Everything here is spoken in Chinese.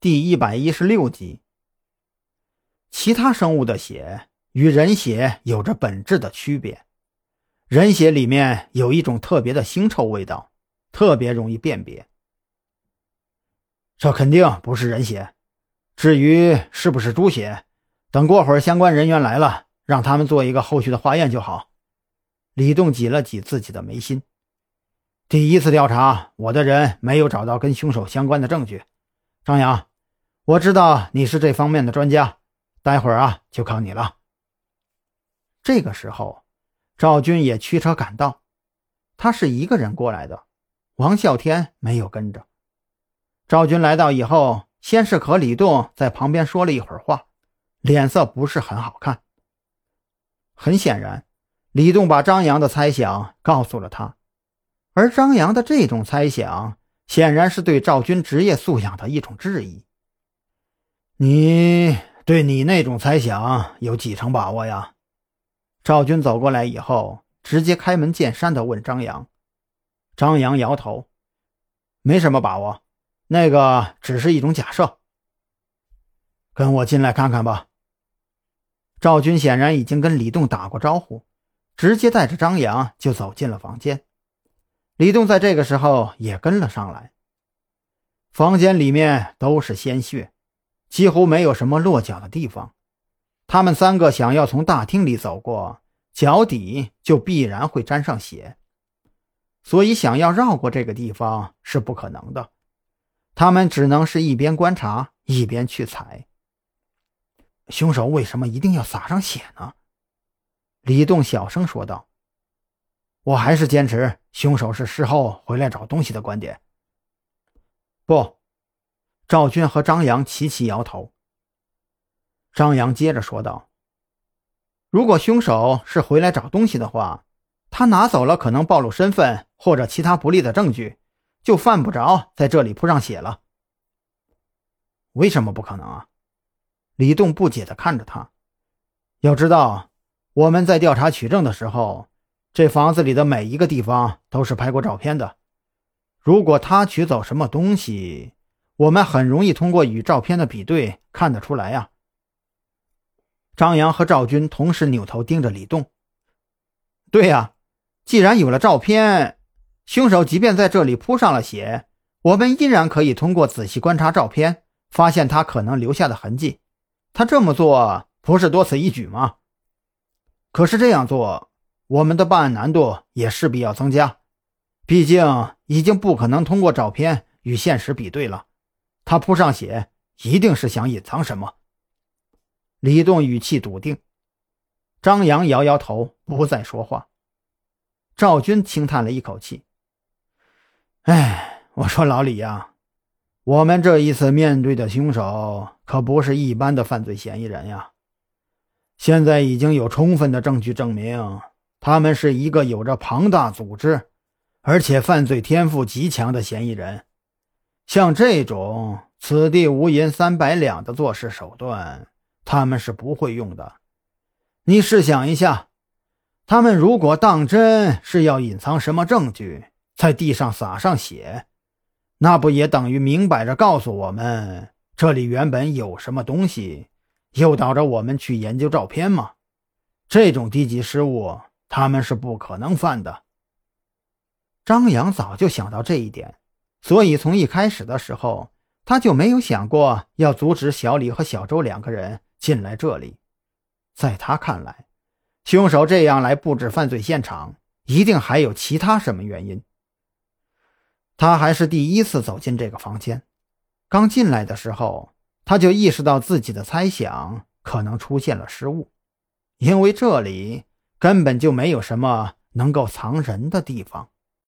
第一百一十六集。其他生物的血与人血有着本质的区别，人血里面有一种特别的腥臭味道，特别容易辨别。这肯定不是人血。至于是不是猪血，等过会儿相关人员来了，让他们做一个后续的化验就好。李栋挤了挤自己的眉心。第一次调查，我的人没有找到跟凶手相关的证据。张扬，我知道你是这方面的专家，待会儿啊就靠你了。这个时候，赵军也驱车赶到，他是一个人过来的，王啸天没有跟着。赵军来到以后。先是和李栋在旁边说了一会儿话，脸色不是很好看。很显然，李栋把张扬的猜想告诉了他，而张扬的这种猜想显然是对赵军职业素养的一种质疑。你对你那种猜想有几成把握呀？赵军走过来以后，直接开门见山的问张扬。张扬摇头，没什么把握。那个只是一种假设。跟我进来看看吧。赵军显然已经跟李栋打过招呼，直接带着张扬就走进了房间。李栋在这个时候也跟了上来。房间里面都是鲜血，几乎没有什么落脚的地方。他们三个想要从大厅里走过，脚底就必然会沾上血，所以想要绕过这个地方是不可能的。他们只能是一边观察一边去踩。凶手为什么一定要撒上血呢？李栋小声说道：“我还是坚持凶手是事后回来找东西的观点。”不，赵军和张扬齐齐摇头。张扬接着说道：“如果凶手是回来找东西的话，他拿走了可能暴露身份或者其他不利的证据。”就犯不着在这里铺上血了。为什么不可能啊？李栋不解的看着他。要知道，我们在调查取证的时候，这房子里的每一个地方都是拍过照片的。如果他取走什么东西，我们很容易通过与照片的比对看得出来呀。张扬和赵军同时扭头盯着李栋。对呀，既然有了照片。凶手即便在这里铺上了血，我们依然可以通过仔细观察照片，发现他可能留下的痕迹。他这么做不是多此一举吗？可是这样做，我们的办案难度也势必要增加。毕竟已经不可能通过照片与现实比对了。他铺上血，一定是想隐藏什么。李栋语气笃定，张扬摇摇头，不再说话。赵军轻叹了一口气。哎，我说老李呀，我们这一次面对的凶手可不是一般的犯罪嫌疑人呀。现在已经有充分的证据证明，他们是一个有着庞大组织，而且犯罪天赋极强的嫌疑人。像这种“此地无银三百两”的做事手段，他们是不会用的。你试想一下，他们如果当真是要隐藏什么证据？在地上撒上血，那不也等于明摆着告诉我们这里原本有什么东西，诱导着我们去研究照片吗？这种低级失误，他们是不可能犯的。张扬早就想到这一点，所以从一开始的时候，他就没有想过要阻止小李和小周两个人进来这里。在他看来，凶手这样来布置犯罪现场，一定还有其他什么原因。他还是第一次走进这个房间，刚进来的时候，他就意识到自己的猜想可能出现了失误，因为这里根本就没有什么能够藏人的地方。